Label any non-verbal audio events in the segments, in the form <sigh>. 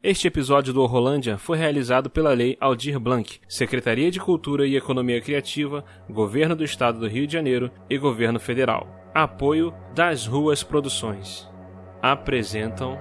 Este episódio do Rolândia foi realizado pela Lei Aldir Blanc, Secretaria de Cultura e Economia Criativa, Governo do Estado do Rio de Janeiro e Governo Federal. Apoio das Ruas Produções. Apresentam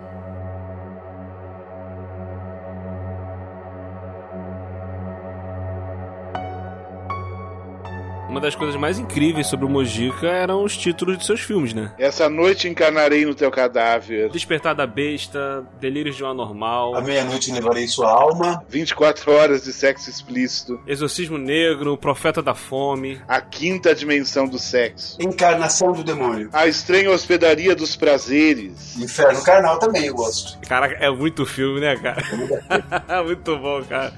uma das coisas mais incríveis sobre o Mojica eram os títulos de seus filmes, né? Essa noite encarnarei no teu cadáver. Despertar da Besta, Delírios de um Anormal. A meia-noite levarei sua alma. 24 horas de sexo explícito. Exorcismo Negro, o Profeta da Fome. A quinta dimensão do sexo. Encarnação do demônio. A estranha hospedaria dos prazeres. Inferno Carnal também eu gosto. Cara, é muito filme, né, cara? <laughs> muito bom, cara.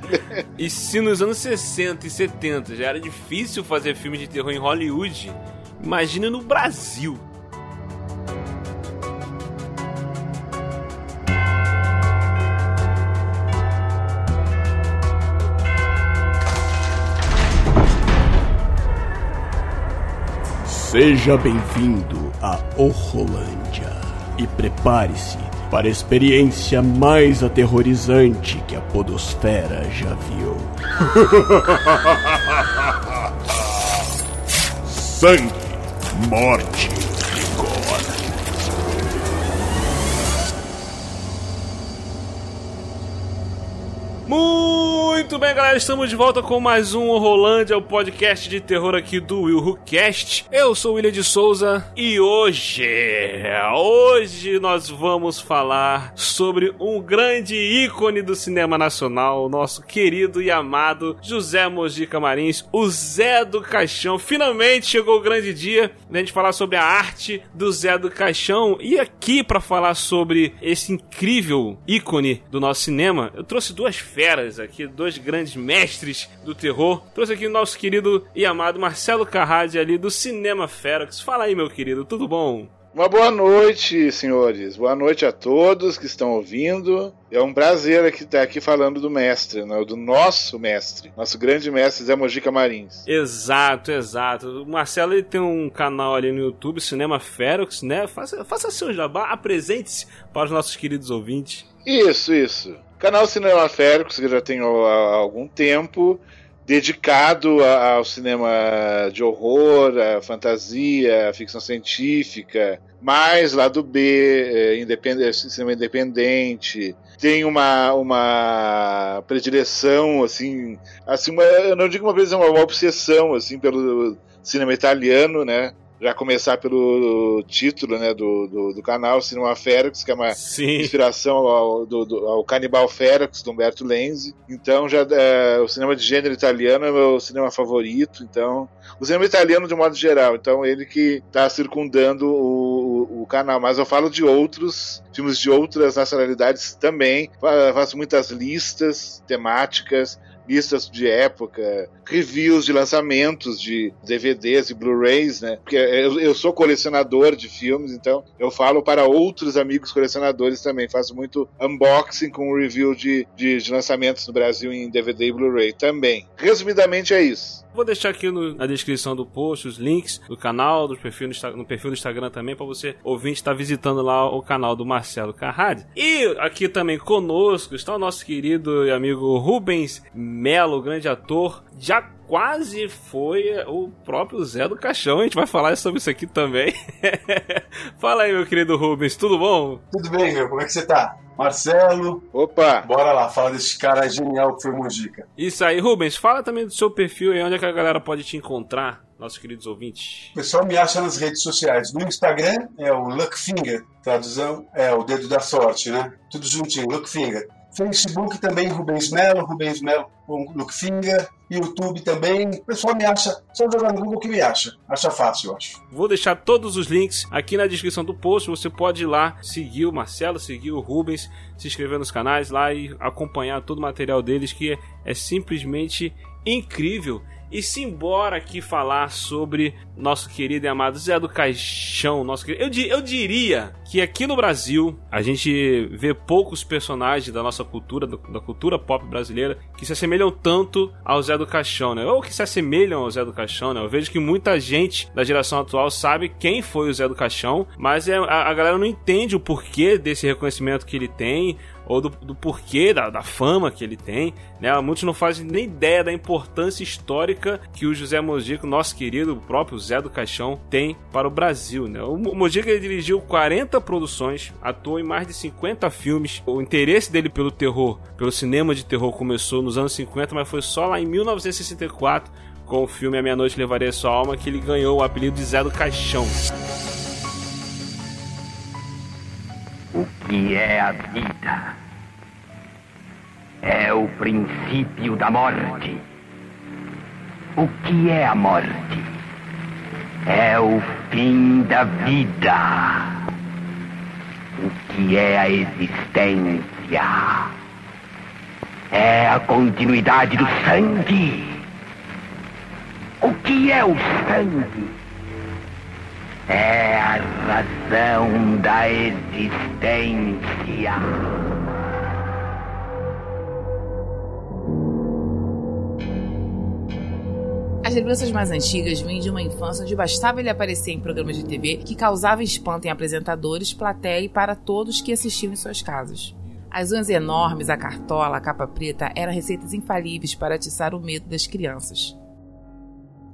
E se nos anos 60 e 70 já era difícil fazer filme de terror em Hollywood, imagina no Brasil. Seja bem-vindo a Horrolândia e prepare-se para a experiência mais aterrorizante que a Podosfera já viu. <laughs> Sangue, morte, Muito bem, galera, estamos de volta com mais um Rolândia, o podcast de terror aqui do Will Who Cast. Eu sou o William de Souza e hoje, hoje nós vamos falar sobre um grande ícone do cinema nacional, nosso querido e amado José Mojica Marins, o Zé do Caixão. Finalmente chegou o grande dia da gente falar sobre a arte do Zé do Caixão e aqui para falar sobre esse incrível ícone do nosso cinema, eu trouxe duas feras aqui, dois grandes mestres do terror. Trouxe aqui o nosso querido e amado Marcelo Carradi ali do Cinema Ferox. Fala aí, meu querido, tudo bom? Uma boa noite, senhores. Boa noite a todos que estão ouvindo. É um prazer aqui estar aqui falando do mestre, né? do nosso mestre, nosso grande mestre Zé Mojica Marins. Exato, exato. O Marcelo ele tem um canal ali no YouTube, Cinema Ferox, né? Faça, faça seu jabá, apresente-se para os nossos queridos ouvintes. Isso, isso. Canal Cinema Féricos, que já tenho há algum tempo, dedicado ao cinema de horror, a fantasia, a ficção científica, mais lado B, independente, cinema independente. Tem uma, uma predileção, assim, assim uma, eu não digo uma vez, é uma, uma obsessão, assim, pelo cinema italiano, né? Já começar pelo título né, do, do, do canal, Cinema Ferox, que é uma Sim. inspiração ao, do, do, ao Canibal Ferox, do Humberto Lenzi. Então, já é, o cinema de gênero italiano é meu cinema favorito. Então, o cinema italiano de modo geral. Então, ele que está circundando o, o, o, canal. Mas eu falo de outros filmes de outras nacionalidades também. Faço muitas listas temáticas listas de época, reviews de lançamentos de DVDs e Blu-rays, né? Porque eu, eu, sou colecionador de filmes, então eu falo para outros amigos colecionadores também. Faço muito unboxing com review de, de, de lançamentos no Brasil em DVD e Blu-ray também. Resumidamente é isso. Vou deixar aqui no, na descrição do post os links do canal, do perfil no, no perfil do Instagram também, para você ouvinte estar visitando lá o canal do Marcelo Carrade. E aqui também conosco está o nosso querido e amigo Rubens Melo, grande ator, já quase foi o próprio Zé do Caixão. A gente vai falar sobre isso aqui também. <laughs> Fala aí, meu querido Rubens, tudo bom? Tudo bem, meu. Como é que você tá? Marcelo. Opa! Bora lá, fala desse cara genial que foi Mojica. Isso aí, Rubens, fala também do seu perfil e onde é que a galera pode te encontrar, nossos queridos ouvintes. O pessoal me acha nas redes sociais. No Instagram é o Luckfinger, tradução é o dedo da sorte, né? Tudo juntinho, Luckfinger. Facebook também, Rubens Melo, Rubens Melo com Luckfinger. YouTube também. O pessoal me acha, só jogar no Google que me acha. Acha fácil, eu acho. Vou deixar todos os links aqui na descrição do post. Você pode ir lá seguir o Marcelo, seguir o Rubens, se inscrever nos canais lá e acompanhar todo o material deles, que é, é simplesmente incrível. E simbora aqui falar sobre nosso querido e amado Zé do Caixão. Nosso querido... eu, eu diria que aqui no Brasil a gente vê poucos personagens da nossa cultura, da cultura pop brasileira, que se assemelham tanto ao Zé do Caixão, né? Ou que se assemelham ao Zé do Caixão, né? Eu vejo que muita gente da geração atual sabe quem foi o Zé do Caixão, mas é, a galera não entende o porquê desse reconhecimento que ele tem ou do, do porquê da, da, fama que ele tem, né? Muitos não fazem nem ideia da importância histórica que o José Mojica, nosso querido, próprio Zé do Caixão, tem para o Brasil, né? O Mojica dirigiu 40 produções, atuou em mais de 50 filmes. O interesse dele pelo terror, pelo cinema de terror começou nos anos 50, mas foi só lá em 1964 com o filme A Meia Noite Levarei a Sua Alma que ele ganhou o apelido de Zé do Caixão. O que é a vida? É o princípio da morte. O que é a morte? É o fim da vida. O que é a existência? É a continuidade do sangue. O que é o sangue? É a razão da existência. As lembranças mais antigas vêm de uma infância onde bastava ele aparecer em programas de TV que causava espanto em apresentadores, plateia e para todos que assistiam em suas casas. As unhas enormes, a cartola, a capa preta eram receitas infalíveis para atiçar o medo das crianças.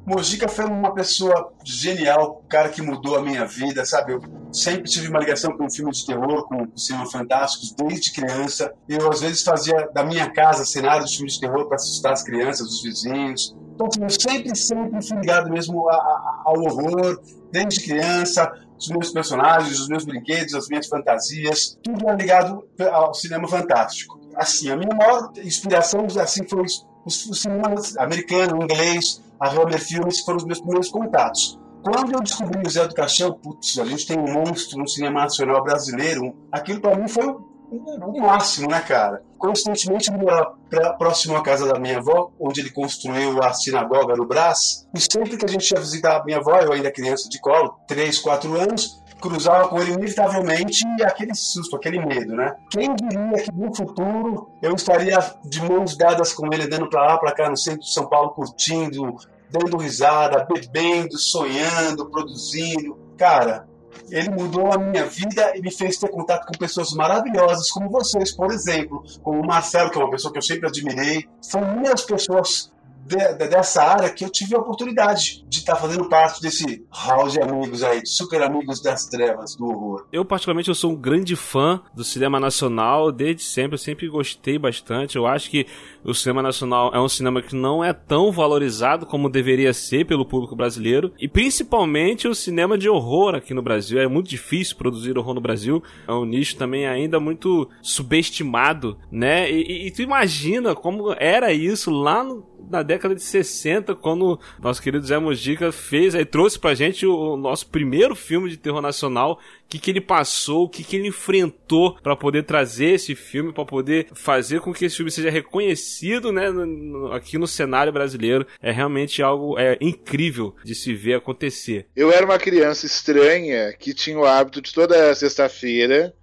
Mojica foi uma pessoa genial, cara que mudou a minha vida, sabe? Eu sempre tive uma ligação com filmes de terror, com cinema fantásticos, desde criança. Eu, às vezes, fazia da minha casa cenários de filmes de terror para assustar as crianças, os vizinhos. Então, assim, eu sempre, sempre fui ligado mesmo a, a, ao horror, desde criança, os meus personagens, os meus brinquedos, as minhas fantasias, tudo era ligado ao cinema fantástico. Assim, a minha maior inspiração assim foi o cinema americano, inglês, a Hammer Filmes foram os meus primeiros contatos. Quando eu descobri o Zé do Caixão, putz, a gente tem um monstro no cinema nacional brasileiro, aquilo para mim foi o, o, máximo, né, cara? Constantemente ele morava próximo à casa da minha avó, onde ele construiu a sinagoga no Brás, e sempre que a gente ia visitar a minha avó, eu ainda criança de colo, 3, 4 anos, cruzava com ele inevitavelmente aquele susto, aquele medo, né? Quem diria que no futuro eu estaria de mãos dadas com ele, andando para lá, para cá no centro de São Paulo, curtindo, dando risada, bebendo, sonhando, produzindo. Cara, ele mudou a minha vida e me fez ter contato com pessoas maravilhosas como vocês, por exemplo, como o Marcelo, que é uma pessoa que eu sempre admirei. São muitas pessoas de, de, dessa área que eu tive a oportunidade de estar tá fazendo parte desse hall de amigos aí, de super amigos das trevas, do horror. Eu, particularmente, eu sou um grande fã do cinema nacional, desde sempre, eu sempre gostei bastante. Eu acho que o cinema nacional é um cinema que não é tão valorizado como deveria ser pelo público brasileiro, e principalmente o cinema de horror aqui no Brasil. É muito difícil produzir horror no Brasil, é um nicho também ainda muito subestimado, né? E, e, e tu imagina como era isso lá no na década de 60, quando nosso querido Zé Mojica fez, aí trouxe pra gente o, o nosso primeiro filme de terror nacional, o que, que ele passou, o que, que ele enfrentou para poder trazer esse filme, para poder fazer com que esse filme seja reconhecido, né, no, no, aqui no cenário brasileiro. É realmente algo é, incrível de se ver acontecer. Eu era uma criança estranha que tinha o hábito de toda sexta-feira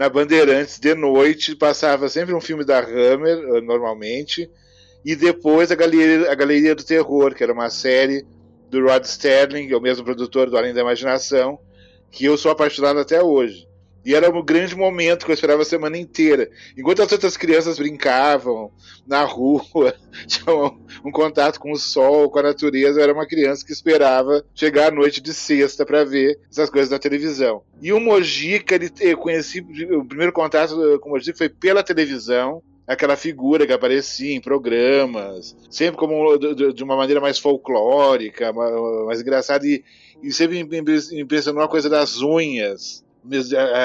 na Bandeirantes de noite passava sempre um filme da Hammer, normalmente, e depois a Galeria, a Galeria do Terror, que era uma série do Rod Sterling, é o mesmo produtor do Além da Imaginação, que eu sou apaixonado até hoje. E era um grande momento que eu esperava a semana inteira. Enquanto as outras crianças brincavam na rua, <laughs> tinham um contato com o sol, com a natureza, eu era uma criança que esperava chegar à noite de sexta para ver essas coisas na televisão. E o Mojica, ele, eu conheci, o primeiro contato com o Mojica foi pela televisão, aquela figura que aparecia em programas, sempre como de uma maneira mais folclórica, mais engraçada, e, e sempre impressionou a coisa das unhas.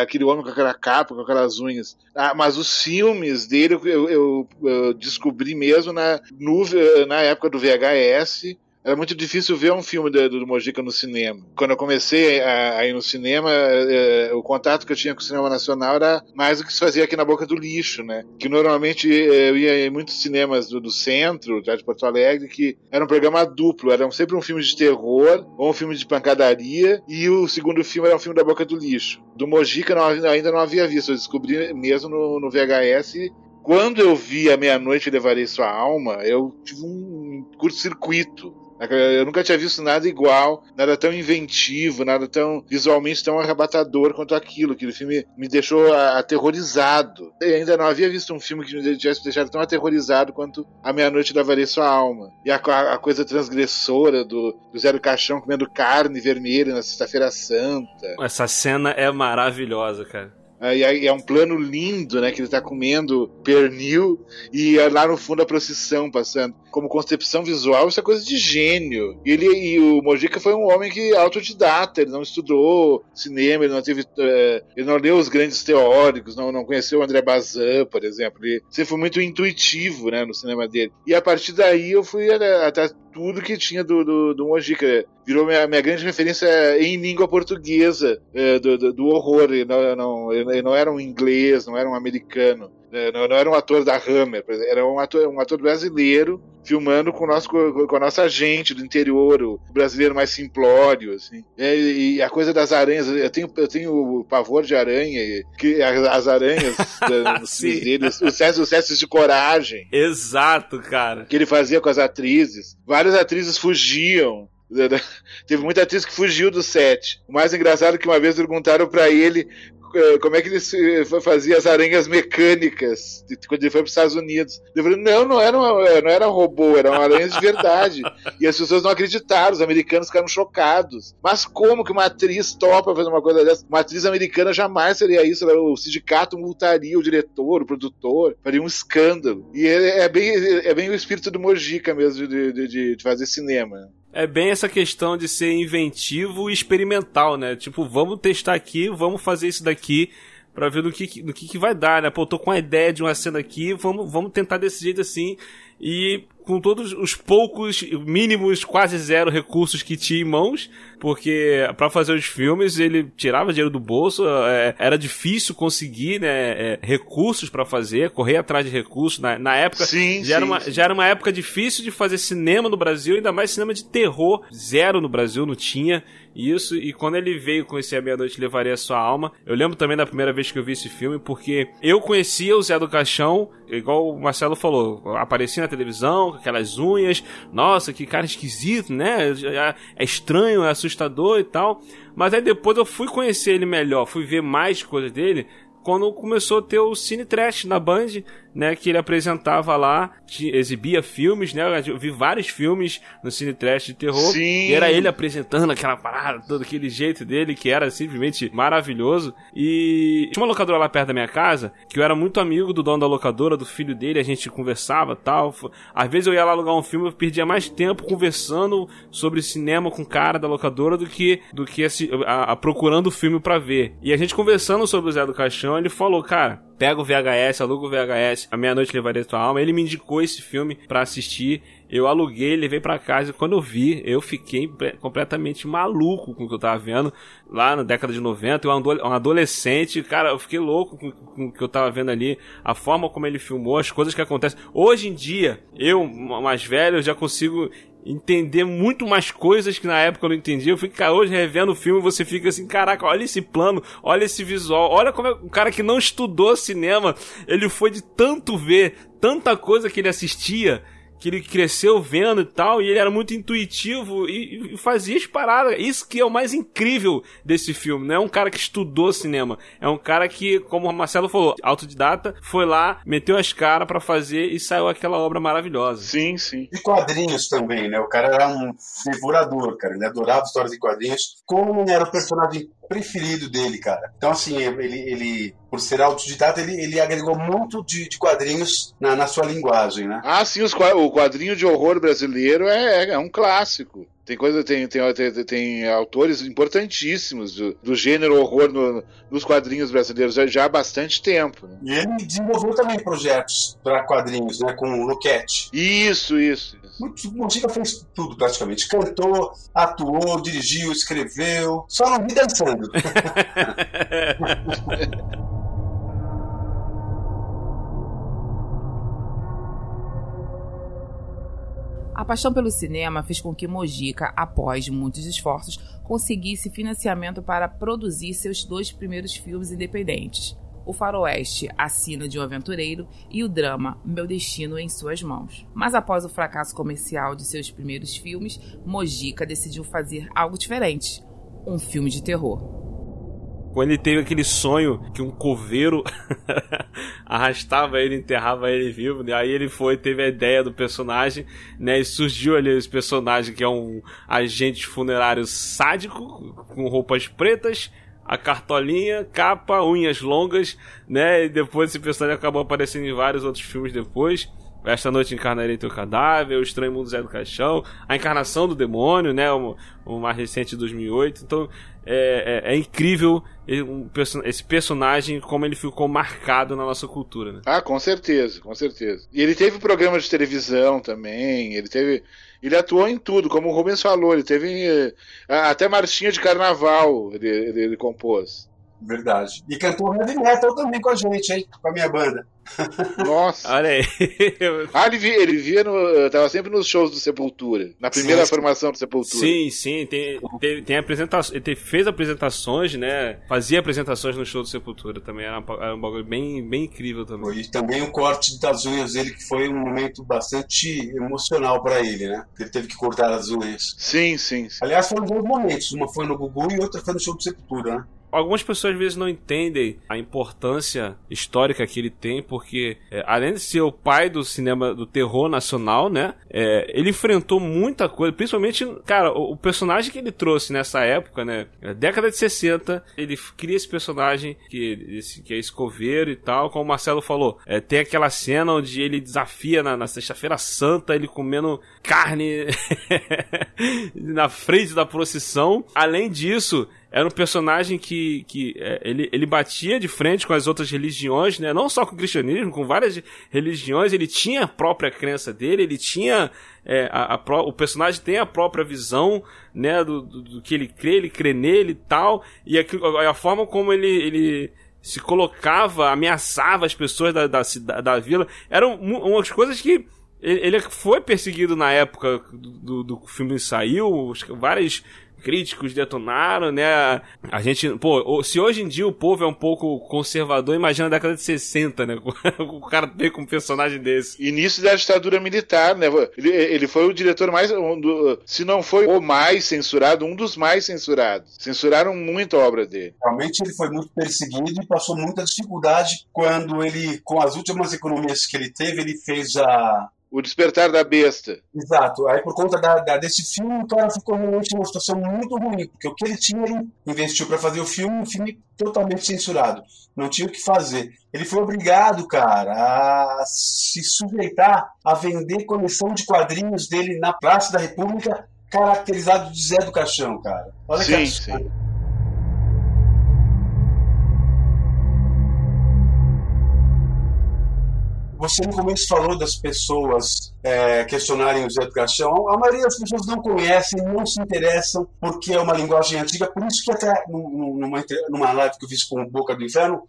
Aquele homem com aquela capa, com aquelas unhas. Ah, mas os filmes dele eu, eu, eu descobri mesmo na, no, na época do VHS era muito difícil ver um filme do, do Mojica no cinema. Quando eu comecei a, a ir no cinema, é, o contato que eu tinha com o cinema nacional era mais do que se fazia aqui na boca do lixo, né? Que normalmente é, eu ia em muitos cinemas do, do centro, já de Porto Alegre, que era um programa duplo, era sempre um filme de terror ou um filme de pancadaria, e o segundo filme era um filme da boca do lixo. Do Mojica não, ainda não havia visto, eu descobri mesmo no, no VHS quando eu vi a meia-noite levarei sua alma, eu tive um curto-circuito Eu nunca tinha visto nada igual, nada tão inventivo, nada tão visualmente tão arrebatador quanto aquilo. Aquele filme me deixou aterrorizado. Eu ainda não havia visto um filme que me tivesse deixado tão aterrorizado quanto A Meia-Noite Lavaria Sua Alma. E a, a, coisa transgressora do, do Zero Caixão comendo carne vermelha na Sexta-feira Santa. Essa cena é maravilhosa, cara. E é um plano lindo, né? Que ele tá comendo pernil e é lá no fundo a procissão passando. Como concepção visual, isso é coisa de gênio. E, ele, e o Mojica foi um homem que autodidata, ele não estudou cinema, ele não teve. Uh, ele não leu os grandes teóricos, não, não conheceu o André Bazin, por exemplo. Ele sempre foi muito intuitivo, né, no cinema dele. E a partir daí eu fui até tudo que tinha do, do, do Mojica. Virou minha, minha grande referência em língua portuguesa uh, do, do, do, horror. Ele não, não, ele não era um inglês, não era um americano. Né, não, não, era um ator da Hammer, era um ator, um ator brasileiro filmando com, nosso, com a nossa gente do interior, o brasileiro mais simplório, assim. E, e a coisa das aranhas, eu tenho, eu tenho pavor de aranha, que as, as aranhas <laughs> dele, os, os testes de coragem. Exato, cara. Que ele fazia com as atrizes. Várias atrizes fugiam Teve muita atriz que fugiu do set. O mais engraçado é que uma vez perguntaram para ele como é que ele fazia as aranhas mecânicas quando ele foi para os Estados Unidos. Ele falou, não, não era, uma, eh, não era robô, eram aranhas de verdade. <laughs> e as pessoas não acreditaram, os americanos ficaram chocados. Mas como que uma atriz topa fazer uma coisa dessa? Uma atriz americana jamais seria isso. O sindicato multaria o diretor, o produtor, faria um escândalo. E é, é bem, é bem o espírito do Mojica mesmo de, de, de fazer cinema é bem essa questão de ser inventivo e experimental, né? Tipo, vamos testar aqui, vamos fazer isso daqui para ver no que, no que, que vai dar, né? Pô, tô com a ideia de uma cena aqui, vamos, vamos tentar desse jeito assim. E com todos os poucos, mínimos, quase zero recursos que tinha em mãos, porque para fazer os filmes ele tirava dinheiro do bolso, é, era difícil conseguir né, é, recursos para fazer, correr atrás de recursos. Na, na época sim, já, sim, era uma, sim. já era uma época difícil de fazer cinema no Brasil, ainda mais cinema de terror, zero no Brasil, não tinha isso. E quando ele veio conhecer A Meia-Noite Levaria a Sua Alma, eu lembro também da primeira vez que eu vi esse filme, porque eu conhecia o Zé do Caixão, igual o Marcelo falou, aparecia na televisão, com aquelas unhas, nossa, que cara esquisito, né? É, é estranho, é assustador e tal. Mas aí depois eu fui conhecer ele melhor, fui ver mais coisas dele, quando começou a ter o Cine Trash na Band, né, que ele apresentava lá, exibia filmes, né, eu vi vários filmes no Cine Trash de terror, Sim. e era ele apresentando aquela parada, todo aquele jeito dele, que era simplesmente maravilhoso, e tinha uma locadora lá perto da minha casa, que eu era muito amigo do dono da locadora, do filho dele, a gente conversava tal, às vezes eu ia lá alugar um filme, eu perdia mais tempo conversando sobre cinema com o cara da locadora do que, do que a, a, procurando o filme para ver, e a gente conversando sobre o Zé do Caixão, ele falou, cara, pega o VHS, aluga o VHS, a meia-noite levaria tua alma. Ele me indicou esse filme para assistir. Eu aluguei, levei para casa e quando eu vi, eu fiquei completamente maluco com o que eu tava vendo lá na década de 90. Eu um adolescente, cara, eu fiquei louco com, com o que eu tava vendo ali, a forma como ele filmou, as coisas que acontecem. Hoje em dia, eu, mais velho, eu já consigo entender muito mais coisas que na época eu não entendia. Eu fico, hoje revendo o filme, você fica assim, caraca, olha esse plano, olha esse visual, olha como é o cara que não estudou cinema, ele foi de tanto ver, tanta coisa que ele assistia, que ele cresceu vendo e tal, e ele era muito intuitivo e, e, fazia as paradas. Isso que é o mais incrível desse filme. Não é um cara que estudou cinema, é um cara que, como o Marcelo falou, autodidata, foi lá, meteu as caras para fazer e saiu aquela obra maravilhosa. Sim, sim. E quadrinhos também, né? O cara era um devorador, cara. Ele adorava histórias de quadrinhos. Como era o personagem preferido dele, cara. Então, assim, ele, ele por ser autodidata, ele, ele agregou muito de, de quadrinhos na, na, sua linguagem, né? Ah, sim, os, o quadrinho de horror brasileiro é, é, é um clássico. Tem coisa, tem, tem, tem, tem autores importantíssimos do, do gênero horror no, nos quadrinhos brasileiros já, já, há bastante tempo. Né? E ele desenvolveu também projetos para quadrinhos, né? Com o Luquete. Isso, isso. O Mojica fez tudo praticamente. Cantou, atuou, dirigiu, escreveu. Só não vi dançando. <laughs> A paixão pelo cinema fez com que Mojica, após muitos esforços, conseguisse financiamento para produzir seus dois primeiros filmes independentes. o faroeste A Sina de um Aventureiro e o drama Meu Destino em Suas Mãos. Mas após o fracasso comercial de seus primeiros filmes, Mojica decidiu fazer algo diferente, um filme de terror. Quando ele teve aquele sonho que um coveiro <laughs> arrastava ele, enterrava ele vivo, né? aí ele foi, teve a ideia do personagem, né? E surgiu ali esse personagem que é um agente funerário sádico, com roupas pretas, a cartolinha, capa, unhas longas, né? E depois esse personagem acabou aparecendo em vários outros filmes depois. Esta noite encarnarei teu cadáver, O Estranho Mundo Zé do Caixão, A Encarnação do Demônio, né? O, o mais recente de 2008. Então é, é, é incrível esse personagem, como ele ficou marcado na nossa cultura. Né? Ah, com certeza, com certeza. E ele teve programa de televisão também, ele teve. Ele atuou em tudo, como o Rubens falou, ele teve. Eh, até marchinha de carnaval ele, ele, ele compôs. Verdade. E cantou heavy metal também com a gente, hein? Com a minha banda. Nossa. Olha aí. ah, ele via, ele via no, tava sempre nos shows do Sepultura, na primeira sim, formação do Sepultura. Sim, sim, tem, tem, tem apresentações, ele fez apresentações, né? Fazia apresentações no show do Sepultura também, era, era um bagulho bem, bem incrível também. E também o corte das unhas dele, que foi um momento bastante emocional para ele, né? Ele teve que cortar as unhas. Sim, sim, sim. Aliás, foram dois momentos, uma foi no Gugu e outra foi no show do Sepultura, né? Algumas pessoas às vezes não entendem a importância histórica que ele tem, porque é, além de ser o pai do cinema do terror nacional, né? É, ele enfrentou muita coisa, principalmente, cara, o, o, personagem que ele trouxe nessa época, né? É, década de 60, ele cria esse personagem que, esse, que é escoveiro e tal, como o Marcelo falou. É, tem aquela cena onde ele desafia na, na Sexta-feira Santa, ele comendo carne <laughs> na frente da procissão. Além disso, era um personagem que, que é, ele, ele batia de frente com as outras religiões, né? Não só com o cristianismo, com várias religiões. Ele tinha a própria crença dele, ele tinha. É, a, a, o personagem tem a própria visão, né? Do, do, do, que ele crê, ele crê nele e tal. E a, a forma como ele, ele se colocava, ameaçava as pessoas da, da, da, da vila. Eram umas coisas que ele foi perseguido na época do, do filme saiu, várias críticos detonaram, né? A gente, pô, se hoje em dia o povo é um pouco conservador, imagina a década de 60, né? <laughs> o cara veio com um personagem desse. Início da ditadura militar, né? Ele, ele foi o diretor mais, um do, se não foi o mais censurado, um dos mais censurados. Censuraram muito a obra dele. Realmente ele foi muito perseguido e passou muita dificuldade quando ele, com as últimas economias que ele teve, ele fez a o Despertar da Besta. Exato. Aí, por conta da, da, desse filme, o cara ficou realmente numa situação muito ruim, porque o que ele tinha, ele investiu para fazer o filme, um filme totalmente censurado. Não tinha o que fazer. Ele foi obrigado, cara, a se sujeitar a vender coleção de quadrinhos dele na Praça da República, caracterizado de Zé do Caixão, cara. Olha sim, que sim. Você no começo falou das pessoas é, questionarem o Zé do Caixão. A maioria das pessoas não conhecem, não se interessam, porque é uma linguagem antiga. Por isso que até numa, numa live que eu fiz com o Boca do Inferno,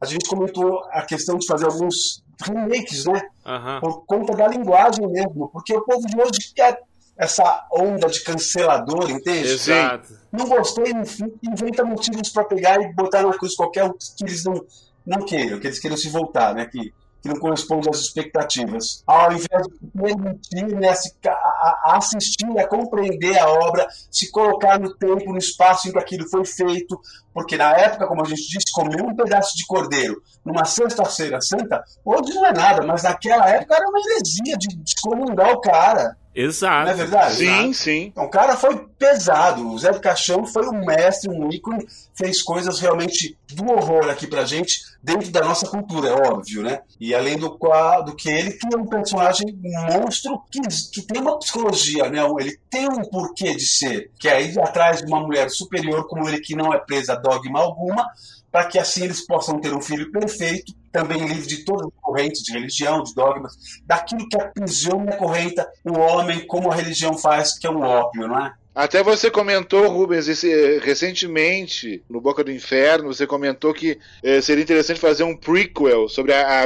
a gente comentou a questão de fazer alguns remakes, né? Uhum. Por conta da linguagem mesmo. Porque o povo de hoje quer essa onda de cancelador, entende? Exato. Não gostei, inventa motivos para pegar e botar numa coisa qualquer que eles não, não queiram, que eles queiram se voltar, né? Que que não corresponde às expectativas. Ao invés de permitir né, a, assistir, a compreender a obra, se colocar no tempo, no espaço em que aquilo foi feito, porque na época, como a gente disse, comer um pedaço de cordeiro numa sexta-feira santa, hoje não é nada, mas naquela época era uma heresia de descomungar o cara. Exato. Não é verdade? Sim, Exato. sim. Então, o cara foi pesado. O Zé do Caixão foi um mestre, um ícone, fez coisas realmente do horror aqui pra gente, dentro da nossa cultura, é óbvio, né? E além do, do que ele que é um personagem um monstro que, que tem uma psicologia, né? Ele tem um porquê de ser, que é ir atrás de uma mulher superior como ele, que não é presa a dogma alguma, para que assim eles possam ter um filho perfeito, também livre de todas as correntes de religião, de dogmas, daquilo que aprisiona e acorrenta o homem como a religião faz, que é um ópio, não é? Até você comentou, Rubens, esse, recentemente, no Boca do Inferno, você comentou que eh, seria interessante fazer um prequel sobre a,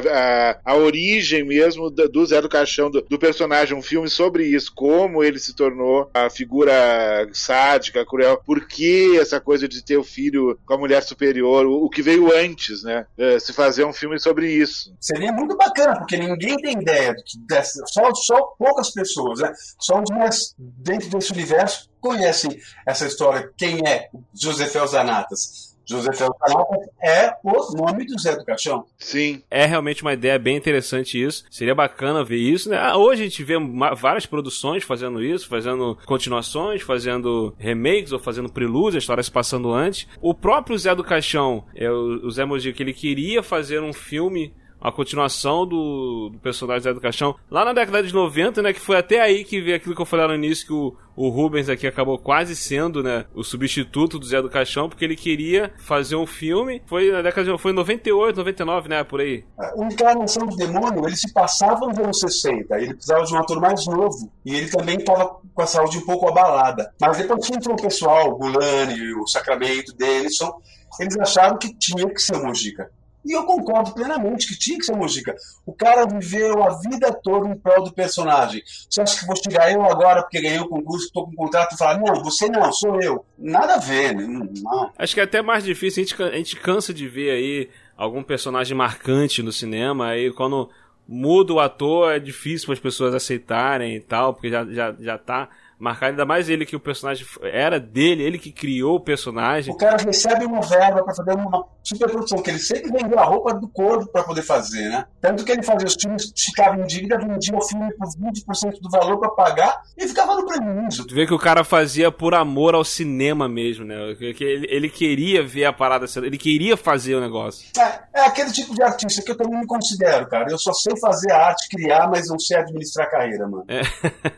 a, a origem mesmo do, do Zé do Caixão, do, do, personagem, um filme sobre isso, como ele se tornou a figura sádica, cruel, por que essa coisa de ter o filho com a mulher superior, o, o que veio antes, né? Eh, se fazer um filme sobre isso. Seria muito bacana, porque ninguém tem ideia, dessa, só, só poucas pessoas, né? Só os mais dentro desse universo conhecem essa história, quem é José Felzanatas. José Felzanatas é o nome do Zé do Caixão. Sim. É realmente uma ideia bem interessante isso. Seria bacana ver isso, né? Ah, hoje a gente vê várias produções fazendo isso, fazendo continuações, fazendo remakes ou fazendo prelúdios, a história se passando antes. O próprio Zé do Caixão, é o Zé Mojica, ele queria fazer um filme a continuação do, do, personagem Zé do Caixão, lá na década de 90, né, que foi até aí que veio aquilo que eu falei no início, que o, o Rubens aqui acabou quase sendo, né, o substituto do Zé do Caixão, porque ele queria fazer um filme, foi na década de, foi em 98, 99, né, por aí. O Encarnação do Demônio, ele se passava nos anos 60, ele precisava de um ator mais novo, e ele também estava com a saúde um pouco abalada. Mas depois que entrou o pessoal, o Gulani, o Sacramento, Denison, eles acharam que tinha que ser o Mujica. E eu concordo plenamente que tinha que ser música. O cara viveu a vida toda em prol do personagem. Você acha que vou chegar eu agora porque ganhei o concurso, estou com o contrato e falar, não, você não, sou eu. Nada a ver, né? não. Acho que é até mais difícil, a gente, a gente cansa de ver aí algum personagem marcante no cinema, aí quando muda o ator é difícil para as pessoas aceitarem e tal, porque já, já, já tá marcar ainda mais ele que o personagem era dele, ele que criou o personagem. O cara recebe uma verba para fazer uma superprodução, que ele sempre vendeu a roupa do corpo para poder fazer, né? Tanto que ele fazia os filmes, ficava em dívida, vendia o filme por 20% do valor para pagar e ficava no prejuízo. Tu vê que o cara fazia por amor ao cinema mesmo, né? Que ele, ele queria ver a parada, ele queria fazer o negócio. É, é aquele tipo de artista que eu também me considero, cara. Eu só sei fazer arte, criar, mas não sei administrar a carreira, mano. É.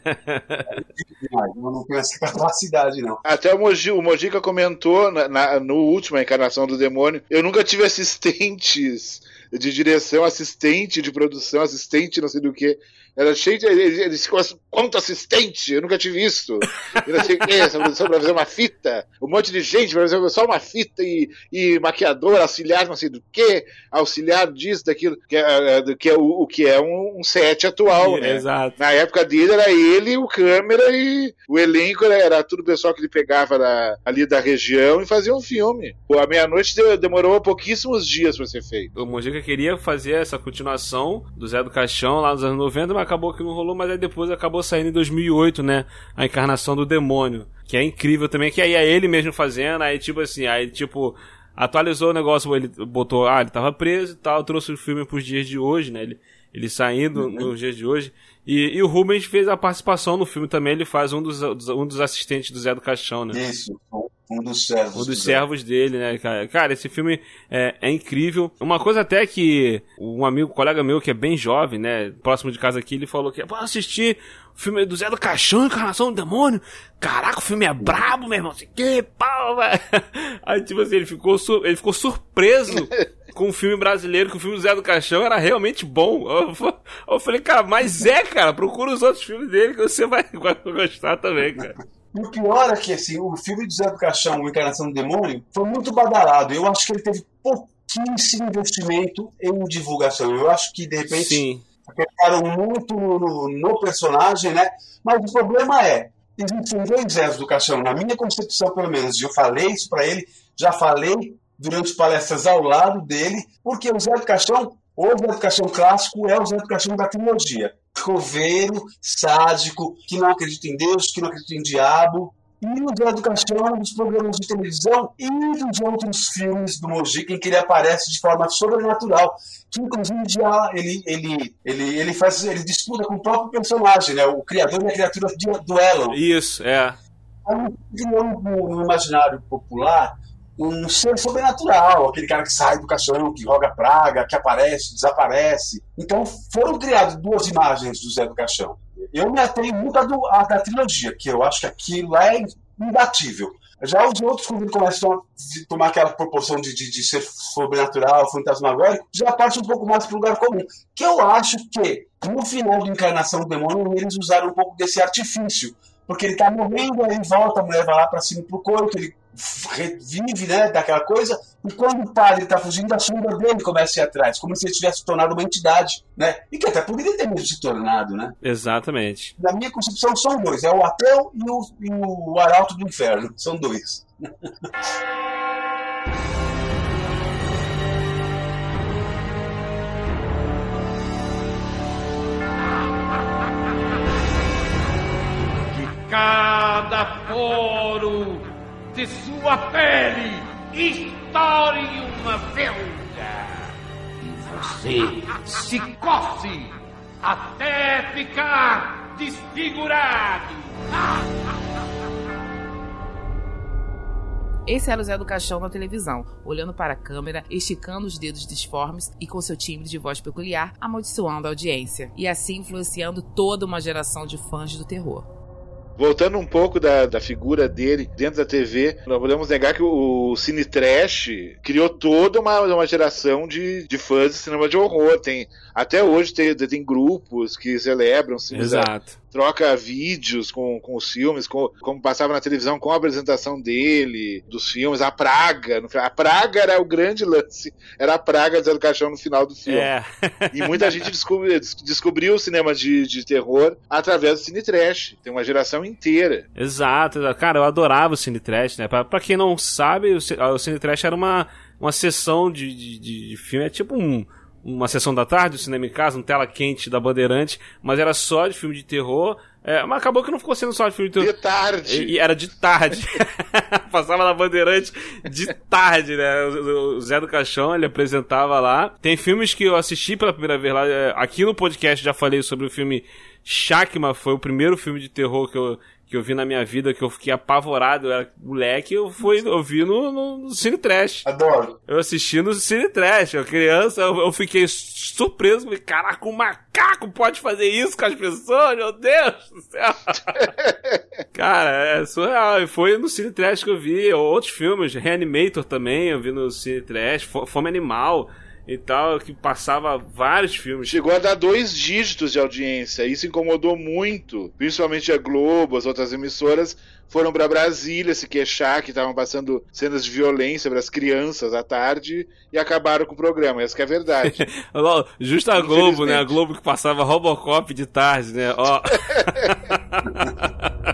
é <laughs> não tenho essa <laughs> capacidade, não. Até o, Moji, o Mojica comentou na, na, no último Encarnação do Demônio: eu nunca tive assistentes de direção, assistente de produção, assistente não sei do que. Era cheio de. Eles ficam assim, quanto assistente? Eu nunca tive isso. Eu não sei o que, essa produção pra fazer uma fita. Um monte de gente pra fazer só uma fita e, e maquiador, auxiliar, não sei do que, auxiliar disso, daquilo, que é, é que é o, o que é um, um set atual, né? Exato. Na época dele era ele, o câmera e o elenco era tudo o pessoal que ele pegava da, ali da região e fazia um filme. A meia-noite demorou pouquíssimos dias pra ser feito. O Mojica queria fazer essa continuação do Zé do Caixão lá nos anos 90, mas acabou que não rolou, mas aí depois acabou saindo em 2008, né? A encarnação do demônio. Que é incrível também, que aí é ele mesmo fazendo, aí tipo assim, aí tipo, atualizou o negócio, ele botou, ah, ele tava preso e tal, trouxe o filme pros dias de hoje, né? Ele, ele saindo uhum. nos dias de hoje. E, e, o Rubens fez a participação no filme também, ele faz um dos, um dos assistentes do Zé do Caixão, né? Isso, um dos servos. Um dos servos dele, né, cara? Cara, esse filme é, é, incrível. Uma coisa até que um amigo, um colega meu que é bem jovem, né, próximo de casa aqui, ele falou que, pô, assistir o filme do Zé do Caixão, Encarnação do Demônio. Caraca, o filme é brabo, meu irmão. Assim, que pau, <laughs> velho. Aí, tipo assim, ele ficou, ele ficou surpreso <laughs> com o filme brasileiro, que o filme do Zé do Caixão era realmente bom. Eu, eu falei, cara, mas é, cara, procura os outros filmes dele que você vai, vai gostar também, cara. O pior é que assim, o filme do Zé do Caixão, O Encarnação do Demônio, foi muito badalado. Eu acho que ele teve pouquíssimo investimento em divulgação. Eu acho que, de repente, Sim. apertaram muito no, no, personagem, né? Mas o problema é, existem dois Zés do Caixão, na minha concepção, pelo menos. Eu falei isso para ele, já falei durante palestras ao lado dele, porque o Zé do Caixão, o Zé do Caixão clássico, é o Zé do Caixão da trilogia. Coveiro, sádico, que não acredita em Deus, que não acredita em diabo. E o Zé do Caixão dos programas de televisão e dos outros filmes do Mojica em que ele aparece de forma sobrenatural. Que inclusive já ele, ele, ele, ele faz. ele disputa com o próprio personagem, né? O criador e a criatura duelam. Isso, é. No imaginário popular, um ser sobrenatural, aquele cara que sai do caixão, que roga praga, que aparece, desaparece. Então foram criadas duas imagens do Zé do Caixão. Eu me atenho muito à, do, à da trilogia, que eu acho que aquilo é imbatível. Já os outros, quando começam a tomar aquela proporção de, de, de ser sobrenatural, fantasmagórico, já parte um pouco mais para o lugar comum. Que eu acho que, no final de Encarnação do Demônio, eles usaram um pouco desse artifício porque ele tá morrendo, aí volta, a mulher vai lá pra cima pro corpo, ele revive, né, daquela coisa, e quando o padre está fugindo, a sombra dele começa a ir atrás, como se ele tivesse tornado uma entidade, né, e que até poderia ter mesmo se tornado, né. Exatamente. Na minha concepção são dois, é o Apel e o, e o Arauto do Inferno, são dois. <laughs> foro de sua pele estoure uma verga. E você se coce até ficar desfigurado. Esse era o Zé do Caixão na televisão, olhando para a câmera, esticando os dedos disformes e com seu timbre de voz peculiar, amaldiçoando a audiência, e assim influenciando toda uma geração de fãs do terror. Voltando um pouco da, da figura dele dentro da TV, não podemos negar que o, Cine Trash criou toda uma, uma geração de, de fãs de cinema de horror. Tem, até hoje tem, tem grupos que celebram Exato troca vídeos com, com os filmes, com, como passava na televisão, com a apresentação dele, dos filmes, a praga. A praga era o grande lance. Era a praga do Zé do Caixão no final do filme. É. e muita gente descobriu, descobriu o cinema de, de terror através do Cine Trash. Tem uma geração inteira. Exato. Cara, eu adorava o Cine Trash, né? Pra, pra quem não sabe, o, o Cine Trash era uma, uma sessão de, de, de filme, é tipo um uma sessão da tarde, o cinema em casa, um tela quente da Bandeirante, mas era só de filme de terror. É, mas acabou que não ficou sendo só de filme de terror. De tarde. E, era de tarde. <laughs> Passava na Bandeirante de tarde, né? O, o, Zé do Caixão, ele apresentava lá. Tem filmes que eu assisti pela primeira vez lá. É, aqui no podcast já falei sobre o filme Shakma, foi o primeiro filme de terror que eu, que eu vi na minha vida, que eu fiquei apavorado, eu era moleque, eu fui, eu vi no, no, no Cine Trash. Adoro. Eu assisti no Cine Trash, eu criança, eu, eu fiquei surpreso, falei, caraca, um macaco pode fazer isso com as pessoas, meu Deus <laughs> Cara, é surreal, foi no Cine Trash que eu vi outros filmes, Reanimator também, eu vi no Cine Trash, Fome Animal, e tal, que passava vários filmes. Chegou a dar dois dígitos de audiência. Isso incomodou muito, principalmente a Globo, as outras emissoras foram para Brasília se queixar que estavam passando cenas de violência para as crianças à tarde e acabaram com o programa. Essa é a verdade. <laughs> Justo a Globo, né? A Globo que passava Robocop de tarde, né? Ó. <laughs>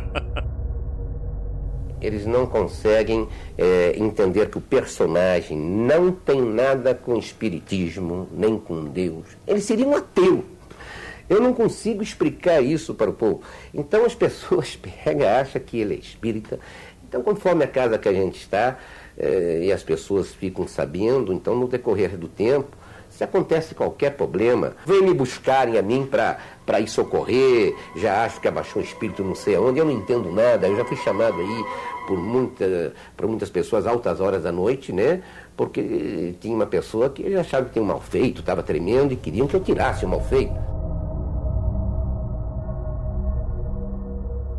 Eles não conseguem é, entender que o personagem não tem nada com espiritismo, nem com Deus. Ele seria um ateu. Eu não consigo explicar isso para o povo. Então as pessoas <laughs> pegam, acham que ele é espírita. Então, conforme a casa que a gente está, é, e as pessoas ficam sabendo, então no decorrer do tempo, se acontece qualquer problema, vem me buscarem a mim para ir socorrer, já acho que abaixou o espírito não sei aonde, eu não entendo nada, eu já fui chamado aí por, muita, por muitas pessoas altas horas da noite, né? Porque tinha uma pessoa que achava que tinha um mal feito, estava tremendo e queriam que eu tirasse o mal feito.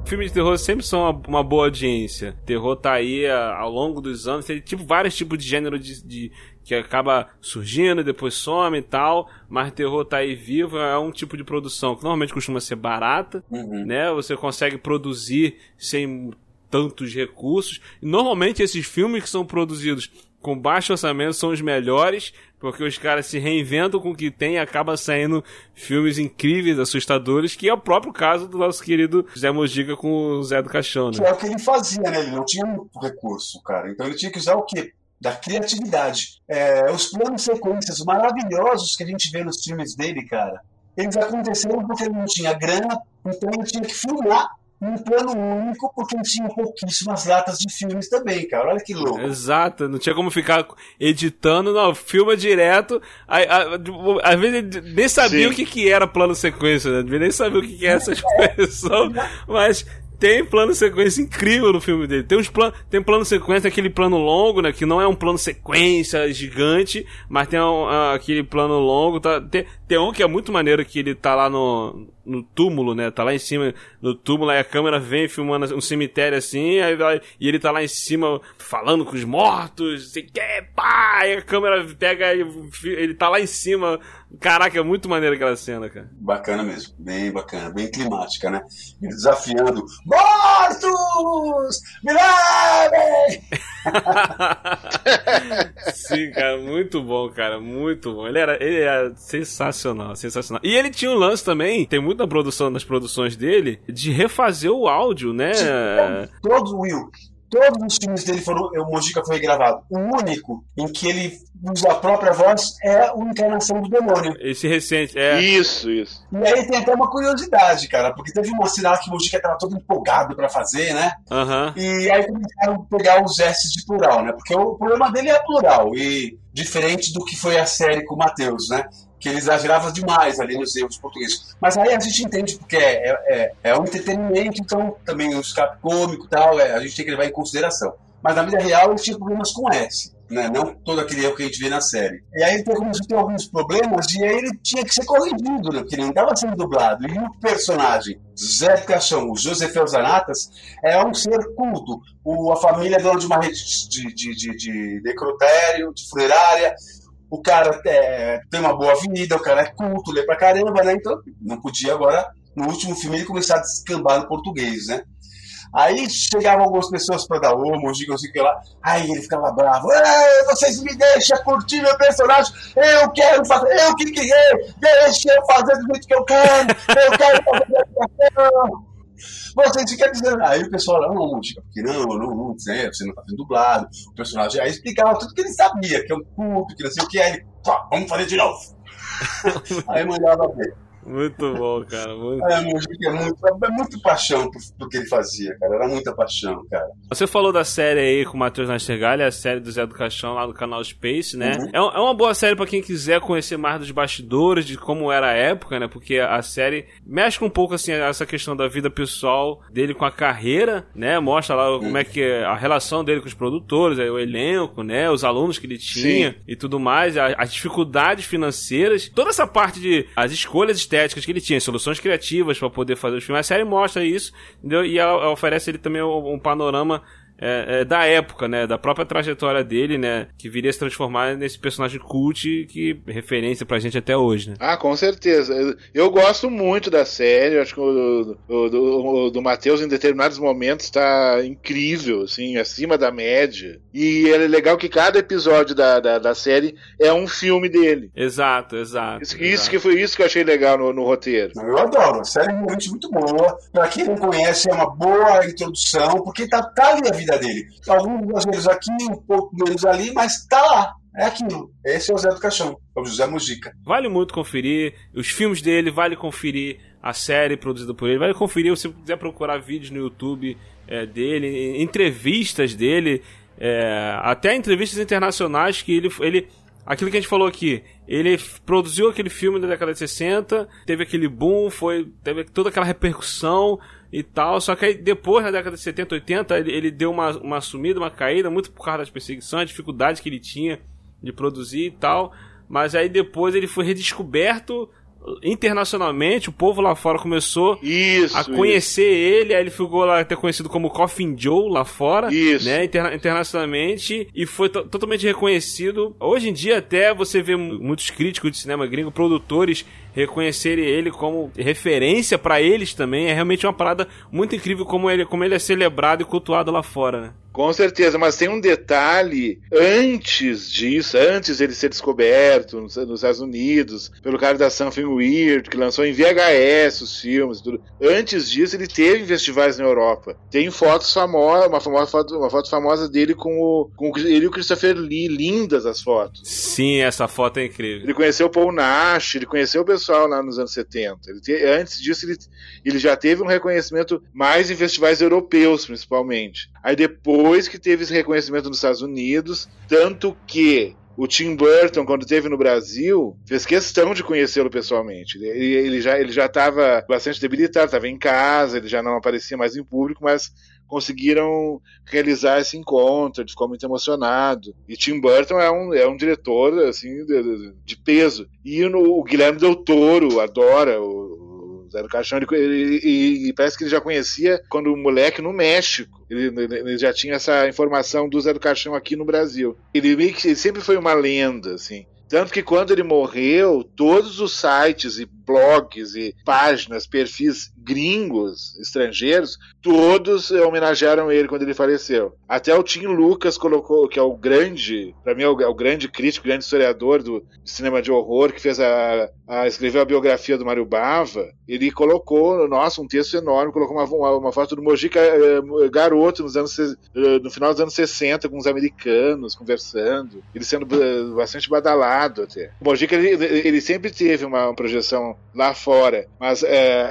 Filmes de terror sempre são uma, uma, boa audiência. Terror tá aí a, ao longo dos anos, tem tipo vários tipos de gênero de, de, que acaba surgindo, depois some e tal, mas terror tá aí vivo, é um tipo de produção que normalmente costuma ser barata, uhum. né? Você consegue produzir sem tantos recursos. E normalmente esses filmes que são produzidos com baixo orçamento são os melhores, porque os caras se reinventam com o que tem e acaba saindo filmes incríveis, assustadores, que é o próprio caso do nosso querido Zé Mojica com o Zé do Caixão, né? Que é o que ele fazia, né? Ele não tinha muito recurso, cara. Então ele tinha que usar o quê? da criatividade. É, os planos sequências maravilhosos que a gente vê nos filmes dele, cara, eles aconteceram porque ele não tinha grana, então ele tinha que filmar um plano único, porque ele tinha pouquíssimas datas de filmes também, cara. Olha que louco. Exato, não tinha como ficar editando, não, filma direto. Às vezes ele nem sabia Sim. o que, que era plano sequência, né? Nem sabia o que, que é essa expressão, <laughs> mas tem plano sequência incrível no filme dele. Tem uns plan tem plano sequência, aquele plano longo, né? Que não é um plano sequência gigante, mas tem um, uh, aquele plano longo. Tá, tem, tem um que é muito maneiro que ele tá lá no, no túmulo, né? Tá lá em cima no túmulo, aí a câmera vem filmando um cemitério assim, aí e ele tá lá em cima falando com os mortos, sei que, pá! Aí a câmera pega e ele tá lá em cima. Caraca, é muito maneiro aquela cena, cara. Bacana mesmo, bem bacana, bem climática, né? Desafiando: Mortos! Milagre! <laughs> Sim, cara, muito bom, cara, muito bom. Ele era, ele era sensacional, sensacional. E ele tinha um lance também, tem muita produção nas produções dele, de refazer o áudio, né? Todos, Will, todos os filmes dele foram. O Mojica foi gravado. O único em que ele usa a própria voz é o Encarnação do Demônio. Esse recente, é. Isso, isso. E aí tem até uma curiosidade, cara, porque teve uma cena que o Mojica tava todo empolgado pra fazer, né? Aham. E aí começaram a pegar os S de plural, né? Porque o problema dele é plural. E diferente do que foi a série com o Matheus, né? Que ele exagerava demais ali nos erros portugueses. Mas aí a gente entende porque é, é, é um entretenimento, então também o escape cômico e tal, é, a gente tem que levar em consideração. Mas na vida real ele tinha problemas com S. Né? Não todo aquele erro que a gente vê na série. E aí ele começou a ter alguns problemas e aí ele tinha que ser corrigido, né? porque ele não estava sendo dublado. E o personagem, Zé Caixão, o Josefeu Zanatas, é um ser culto. O, a família é dona de uma rede de, de, de, de necrotério, de funerária. O cara é, tem uma boa vida, o cara é culto, lê pra caramba, né? Então não podia agora, no último filme, ele começar a descambar no português, né? Aí chegavam algumas pessoas para dar não sei o que lá. Aí ele ficava bravo. "Ei, vocês me deixam curtir meu personagem. Eu quero fazer, eu que criei. Deixa eu fazer do jeito que eu quero. Eu quero fazer da minha Vocês ficam dizendo. Aí o pessoal, não, Mojica, porque não, não, não, é, você não tá sendo dublado. O personagem aí explicava tudo que ele sabia, que é um culto, que não sei o que. Aí ele, vamos fazer de novo. <laughs> aí mandava ver. Muito bom, cara. Muito... É, é muito, é muito paixão por que ele fazia, cara. Era muita paixão, cara. Você falou da série aí com o Matheus Nastergalli, a série do Zé do Caixão lá do canal Space, né? Uhum. É, é uma boa série pra quem quiser conhecer mais dos bastidores, de como era a época, né? Porque a série mexe um pouco, assim, essa questão da vida pessoal dele com a carreira, né? Mostra lá como é que é a relação dele com os produtores, aí o elenco, né? Os alunos que ele tinha e tudo mais, as dificuldades financeiras, toda essa parte de as escolhas estéticas que ele tinha, soluções criativas pra poder fazer os filmes. A série mostra isso, entendeu? E ela, oferece ele também um panorama é, é, da época, né? Da própria trajetória dele, né? Que viria a se transformar nesse personagem cult que é referência pra gente até hoje, né? Ah, com certeza. Eu, eu gosto muito da série. Eu acho que o, o- do, o do Matheus, em determinados momentos, está incrível, assim, acima da média. E é legal que cada episódio da, da, da série é um filme dele. Exato, exato. Isso, exato. isso que foi isso que eu achei legal no, no roteiro. Eu adoro, a série é realmente muito boa. Pra quem não conhece, é uma boa introdução, porque tá, tá ali a vida dele. Alguns exageros aqui, um pouco menos ali, mas tá lá. É aquilo. Esse é o Zé do Caixão, é o José Mujica. Vale muito conferir os filmes dele, vale conferir a série produzida por ele, vale conferir se quiser procurar vídeos no YouTube é, dele, entrevistas dele, é, até entrevistas internacionais que ele, ele. Aquilo que a gente falou aqui, ele produziu aquele filme da década de 60, teve aquele boom, foi, teve toda aquela repercussão e tal, só que aí depois, na década de 70, 80, ele, ele deu uma, uma sumida, uma caída, muito por causa das perseguições, dificuldades que ele tinha de produzir e tal. Mas aí depois ele foi redescoberto internacionalmente, o povo lá fora começou Isso. a conhecer ele, aí ele ficou lá até conhecido como Coffin Joe lá fora, Isso. né, interna- internacionalmente, e foi to- totalmente reconhecido. Hoje em dia até você vê mu- muitos críticos de cinema gringo, produtores reconhecerem ele como referência pra eles também, é realmente uma parada muito incrível como ele, como ele é celebrado e cultuado lá fora, né? Com certeza, mas tem um detalhe antes disso, antes dele ser descoberto nos, nos Estados Unidos, pelo cara da Something Weird, que lançou em VHS os filmes, e tudo. Antes disso, ele teve festivais na Europa. Tem fotos famosas, uma, famosa foto, uma foto famosa dele com, o, com ele e o Christopher Lee, lindas as fotos. Sim, essa foto é incrível. Ele conheceu o Paul Nash, ele conheceu o pessoal lá nos anos 70. Ele te- antes disso, ele, ele já teve um reconhecimento mais em festivais europeus, principalmente. Aí depois que teve esse reconhecimento nos Estados Unidos, tanto que o Tim Burton, quando esteve no Brasil, fez questão de conhecê-lo pessoalmente. Ele, ele já estava bastante debilitado, estava em casa, ele já não aparecia mais em público, mas conseguiram realizar esse encontro, ele ficou muito emocionado. E Tim Burton é um, é um diretor assim de, de- peso. E no- o Guilherme Del Toro adora o, Zé do Caixão. Ele, ele- e, e parece que ele já conhecia quando moleque no México. Ele, ele já tinha essa informação do Zé do Caixão aqui no Brasil. Ele, meio que, ele sempre foi uma lenda, assim. Tanto que quando ele morreu, todos os sites e blogs e páginas, perfis gringos, estrangeiros, todos homenagearam ele quando ele faleceu. Até o Tim Lucas colocou, que é o grande, para mim é o, é o grande crítico, grande historiador do cinema de horror, que fez a, a escreveu a biografia do Mário Bava, ele colocou, nossa, um texto enorme, colocou uma, uma, uma foto do Mojica eh, garoto nos anos, eh, no final dos anos 60, com os americanos, conversando, ele sendo eh, bastante badalado até. O Mojica, ele, ele sempre teve uma projeção lá fora, mas eh,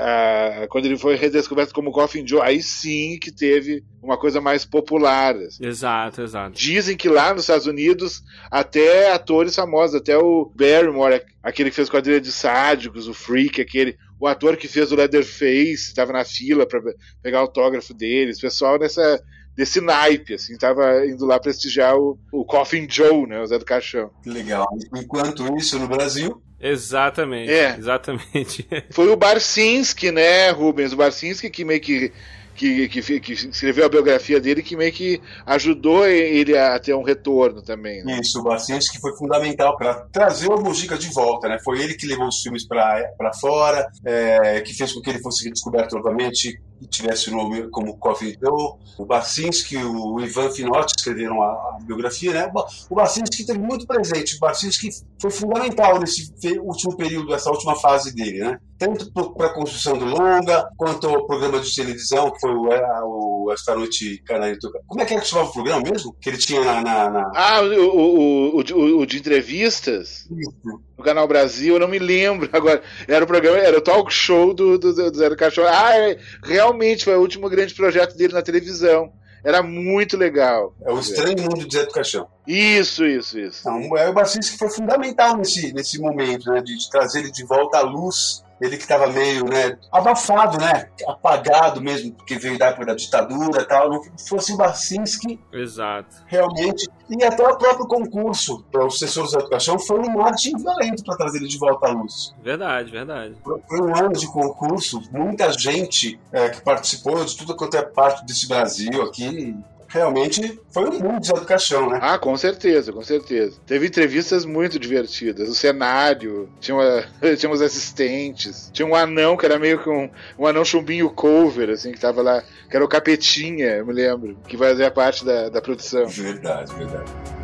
a- quando ele foi redescoberto como Coffin Joe, aí sim que teve uma coisa mais popular. assim. Exato, exato. Dizem que lá nos Estados Unidos, até atores famosos, até o Barrymore, aquele que fez quadrilha de sádicos, o Freak, aquele, o ator que fez o Leatherface, estava na fila para pegar autógrafo deles, o pessoal nessa desse naipe, assim, tava indo lá prestigiar o, o Coffin Joe, né, o Zé do Caixão. Que legal. Enquanto isso, no Brasil, Exatamente. É. Exatamente. <laughs> Foi o Barcinski, né, Rubens? O Barcinski que meio que, que, que, que escreveu a biografia dele, que meio que ajudou ele a ter um retorno também. Né? isso, o Barcinski que foi fundamental para trazer o Mujica de volta, né? Foi ele que levou os filmes para fora, é, que fez com que ele fosse redescoberto novamente e tivesse o nome como Coffee Joe. O Barcinski e o Ivan Finotti escreveram a, a biografia, né? O- Barcinski teve muito presente. O Barcinski foi fundamental nesse último período, essa última fase dele, né? Tanto para a construção do longa, quanto ao programa de televisão, que foi o, a- o Esta Noite Canarito. Como é que é que chamava o programa mesmo? Que ele tinha na- na- na... Ah, o, o, o, o, o de entrevistas Isso. No Canal Brasil, eu não me lembro <laughs> agora. Era o programa, era o talk show do, do, do Zé do Cachorro. Ah, é, realmente foi o último grande projeto dele na televisão. Era muito legal. É o Estranho Mundo de Zé do Caixão. Isso, isso, isso. Então, é o Barcinski que foi fundamental nesse, nesse momento, né? De, de trazer ele de volta à luz. Ele que estava meio, né? Abafado, né? Apagado mesmo, porque veio da época da ditadura e tal. Não fosse o Barcinski, Exato. realmente. E até o próprio concurso para o sucessor do Zé do Caixão foi um marketing violento para trazer ele de volta à luz. Verdade, verdade. Foi um ano de concurso, muita gente é, que participou de tudo quanto é parte desse Brasil aqui. Realmente foi um mundo de Caixão, né? Ah, com certeza, com certeza. Teve entrevistas muito divertidas. O cenário, tinha, uma, <laughs> tinha uns assistentes, tinha um anão que era meio que um, um anão chumbinho cover, assim, que tava lá, que era o Capetinha, eu me lembro, que fazia parte da, da produção. Verdade, verdade.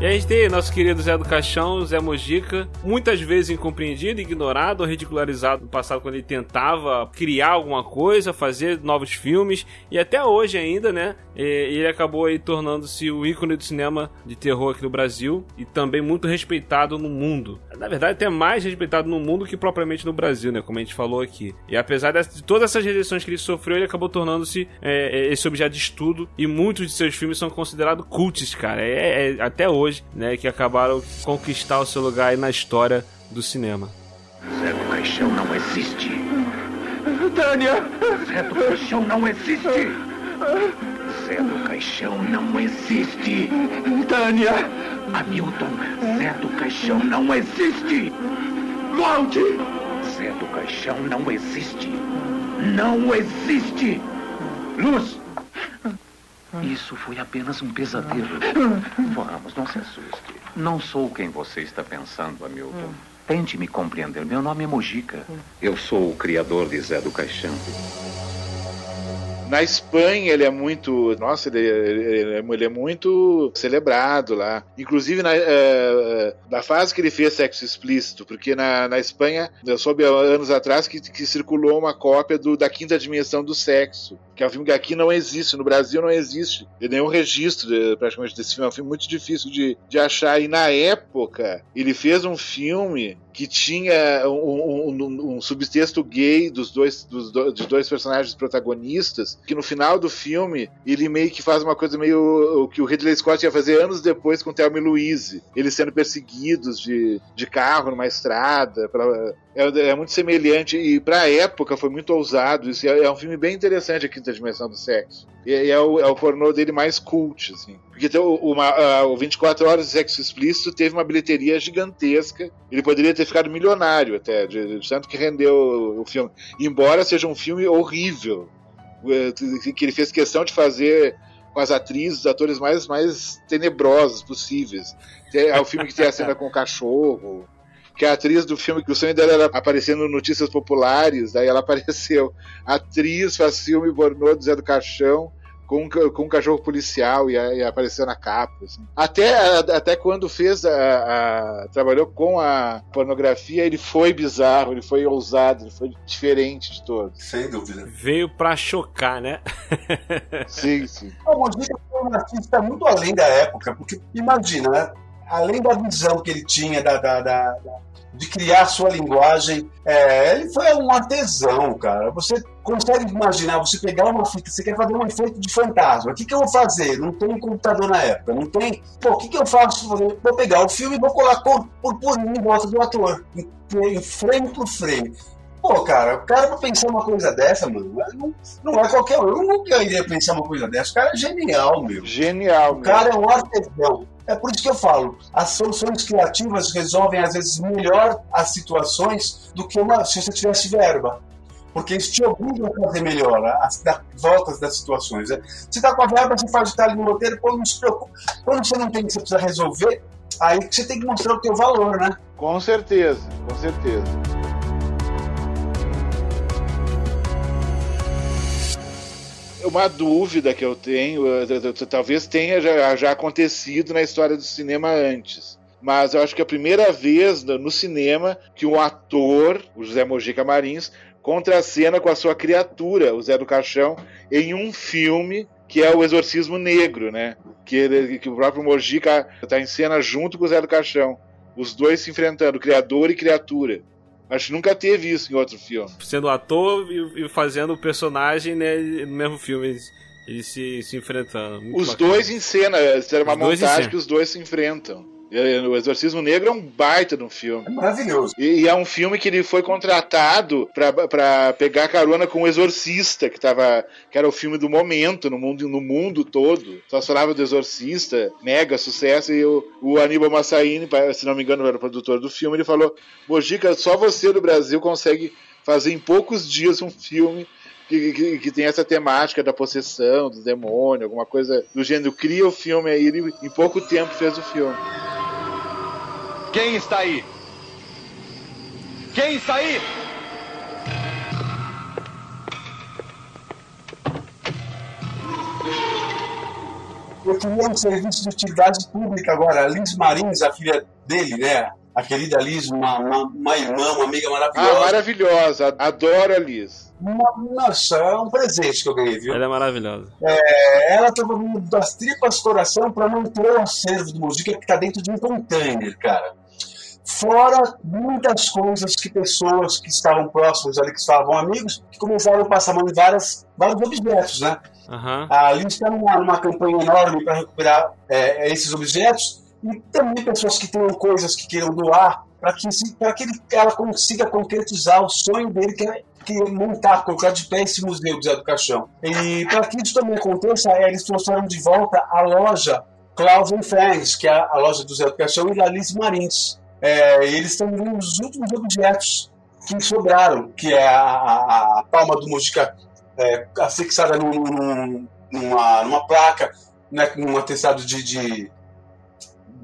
E a gente tem nosso querido Zé do Caixão, Zé Mojica, muitas vezes incompreendido, ignorado ou ridicularizado no passado quando ele tentava criar alguma coisa, fazer novos filmes, e até hoje ainda, né? Ele acabou aí tornando-se o ícone do cinema de terror aqui no Brasil e também muito respeitado no mundo. Na verdade, até mais respeitado no mundo que propriamente no Brasil, né? Como a gente falou aqui. E apesar de todas essas rejeições que ele sofreu, ele acabou tornando-se é, é, esse objeto de estudo e muitos de seus filmes são considerados cults, cara. É, é- até hoje, né? Que acabaram conquistar o seu lugar aí na história do cinema. Zé do Caixão não existe. Tânia! Zé do Caixão não existe. Zé do Caixão não existe. Tânia! Hamilton, Zé do Caixão não existe. Volte! Zé do Caixão não existe. Não existe. Luz! Isso foi apenas um pesadelo. Vamos, não se assuste. Não sou quem você está pensando, Hamilton. Tente me compreender. Meu nome é Mojica. Eu sou o criador de Zé do Caixão. Na Espanha ele é muito. Nossa, ele, ele- ele- ele é muito celebrado lá. Inclusive na, eh, na fase que ele fez sexo explícito, porque na, na Espanha, eu soube há anos atrás que, que circulou uma cópia do, da quinta dimensão do sexo, que é um filme que aqui não existe, no Brasil não existe. Nenhum registro praticamente desse filme. É um filme muito difícil de, de achar. E na época, ele fez um filme que tinha um, um- um- subtexto gay dos dois, dos do- dois personagens protagonistas que no final do filme ele meio que faz uma coisa meio o que o Ridley Scott ia fazer anos depois com Thelma e Louise, eles sendo perseguidos de, de carro numa estrada, pra, é, é, muito semelhante e para a época foi muito ousado. Isso é, é, um filme bem interessante, a Quinta Dimensão do Sexo. E, é, o, é o pornô dele mais cult, assim. Porque uma, o 24 Horas de Sexo Explícito teve uma bilheteria gigantesca. Ele poderia ter ficado milionário até, de, de tanto que rendeu o, filme. Embora seja um filme horrível, é, que ele fez questão de fazer com as atrizes, os atores mais, mais tenebrosos possíveis. É o filme que tem a cena com o cachorro que a atriz do filme, que o sonho dela era aparecer no Notícias Populares, daí ela <laughs> apareceu. A atriz faz filme pornô do Zé do Caixão, com um, com um cachorro policial e, e apareceu na capa. Assim. Até, até quando fez a, a, trabalhou com a pornografia, ele foi bizarro, ele foi ousado, ele foi diferente de todos. Sem dúvida. Veio pra chocar, né? sim, sim. O Mojica foi um artista muito além da época, porque imagina, né? Além da visão que ele tinha da, da, da, de criar sua linguagem, é, ele foi um artesão, cara. Você consegue imaginar, você pegar uma fita, você quer fazer um efeito de fantasma. O que, que eu vou fazer? Não tem computador na época, não tem. Pô, o que, que eu faço? Vou pegar o filme e vou colar por por purinho em volta do ator, em, frame por frame. Pô, cara, o cara pra pensar uma coisa dessa, mano, não, não é qualquer um. Eu nunca iria pensar uma coisa dessa. O cara é genial, meu. Genial, O cara é um artesão. É por isso que eu falo, as soluções criativas resolvem às vezes melhor as situações do que uma, se você tivesse verba. Porque isso te obriga a fazer melhor, as voltas das situações. Né? Você está com a verba, você faz o detalhe no roteiro, quando não se preocupa. Quando você não tem que você precisa resolver, aí você tem que mostrar o teu valor, né? Com certeza, com certeza. Uma dúvida que eu tenho, talvez tenha já, já acontecido na história do cinema antes mas eu acho que é a primeira vez no cinema que um ator, o José Mojica Marins, contracena com a sua criatura, o Zé do Caixão, em um filme que é o Exorcismo Negro, né? Que, ele, que o próprio Mojica está em cena junto com o Zé do Caixão. Os dois se enfrentando, criador e criatura. Acho que nunca teve isso em outro filme. Sendo ator e, fazendo o personagem né, no mesmo filme. Eles, se, se enfrentando. Muito os bacana. dois em cena, era uma montagem que os dois se enfrentam. O Exorcismo Negro é um baita de um filme. É maravilhoso. E, e, é um filme que ele foi contratado para pegar carona com o Exorcista, que, tava, que era o filme do momento no mundo, no mundo todo. Só falava do Exorcista, mega sucesso. E o, o Aníbal Massaini, se não me engano, era o produtor do filme, ele falou: Mojica, só você do Brasil consegue fazer em poucos dias um filme que, que, que, tem essa temática da possessão, do demônio, alguma coisa do gênero. Cria o filme aí, ele em pouco tempo fez o filme. Quem está aí? Quem está aí? Eu queria um serviço de utilidade pública agora. A Liz Marins, a filha dele, né? A querida Liz, uma, uma, uma irmã, uma amiga maravilhosa. Ah, maravilhosa. Adoro a Liz. Nossa, é um presente que eu ganhei, viu? Ela é maravilhosa. É, ela estava das tripas coração para manter o acervo de música que está dentro de um container, cara. Fora muitas coisas que pessoas que estavam próximos ali, que estavam amigos, que começaram a passar mão em várias, vários objetos, né? Uhum. A gente está numa, numa, campanha enorme para recuperar é, esses objetos e também pessoas que tenham coisas que queiram doar para que, que ele, ela consiga concretizar o sonho dele, que é, que montar, colocar de pé esse museu do Zé do Caixão. E para que isso também aconteça, é, eles trouxeram de volta a loja Klaus Friends, que é a loja do Zé do Caixão, e da Alice Marins. É, eles estão um dos últimos objetos que sobraram, que é a, a, a palma do Mujica é, afixada num, numa, numa placa, né, com um atestado de, de,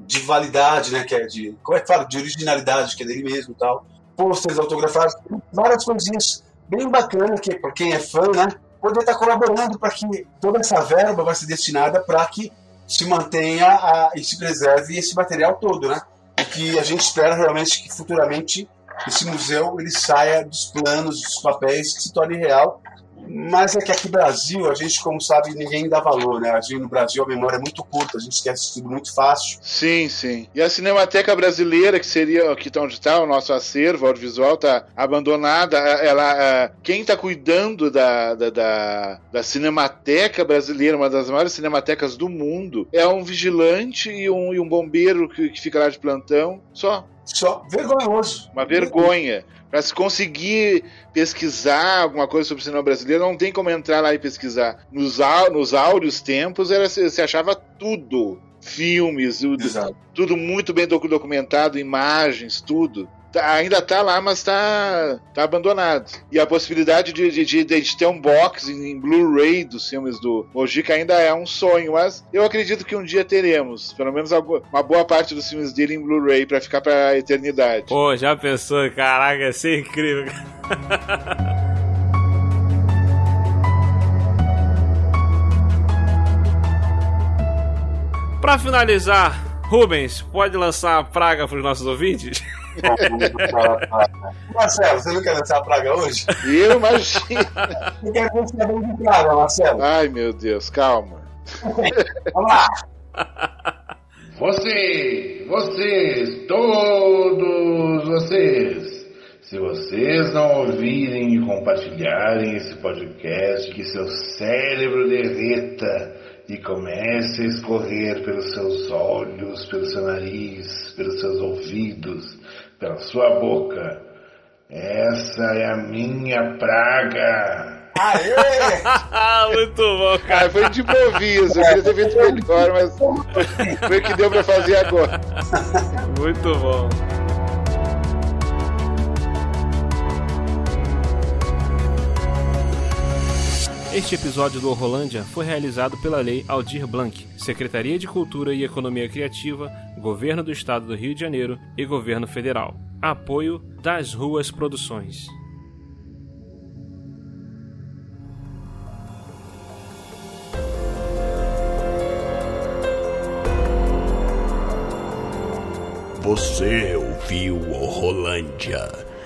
de, validade, né, que é de, como é que fala, de originalidade, que é dele mesmo e tal. Pôsteres autografados, várias coisinhas bem bacanas, que para quem é fã, né, poder estar tá colaborando para que toda essa verba vai ser destinada para que se mantenha a, e se preserve esse material todo, né? E que a gente espera realmente que futuramente esse museu ele saia dos planos, dos papéis, que se torne real Mas é que aqui no Brasil, a gente, como sabe, ninguém dá valor, né? A gente no Brasil a memória é muito curta, a gente esquece tudo muito fácil. Sim, sim. E a Cinemateca Brasileira, que seria aqui tá onde está o nosso acervo audiovisual, tá abandonada. Ela, quem está cuidando da, da, da, da Cinemateca Brasileira, uma das maiores cinematecas do mundo, é um vigilante e um, e um bombeiro que, que fica lá de plantão. Só. Só. Vergonhoso. Uma vergonha. Para se conseguir pesquisar alguma coisa sobre o cinema brasileiro, não tem como entrar lá e pesquisar. Nos, nos áureos tempos, era, se achava tudo. Filmes, Exato. tudo muito bem documentado, imagens, tudo. Tá, ainda tá lá, mas tá, tá abandonado. E a possibilidade de, de, de, de ter um box em, Blu-ray dos filmes do Mojica ainda é um sonho, mas eu acredito que um dia teremos. Pelo menos uma boa parte dos filmes dele em Blu-ray para ficar pra eternidade. Pô, já pensou? Caraca, ia ser incrível. Para <laughs> finalizar, Rubens, pode lançar a praga para os nossos ouvintes? <laughs> Marcelo, você não quer lançar a praga hoje? Eu imagino. Eu quero ver se é bem de praga, Marcelo. Ai, meu Deus, calma. Vamos lá. Você, vocês, todos vocês, se vocês não ouvirem e compartilharem esse podcast, que seu cérebro derreta e comece a escorrer pelos seus olhos, pelo seu nariz, pelos seus ouvidos, pela sua boca. Essa é a minha praga. Aê! <laughs> Muito bom, cara. Ah, foi de improviso, eu queria ter feito melhor, mas foi o que deu pra fazer agora. Muito bom. Este episódio do Rolândia foi realizado pela Lei Aldir Blanc, Secretaria de Cultura e Economia Criativa, Governo do Estado do Rio de Janeiro e Governo Federal. Apoio das Ruas Produções. Você ouviu o Rolândia.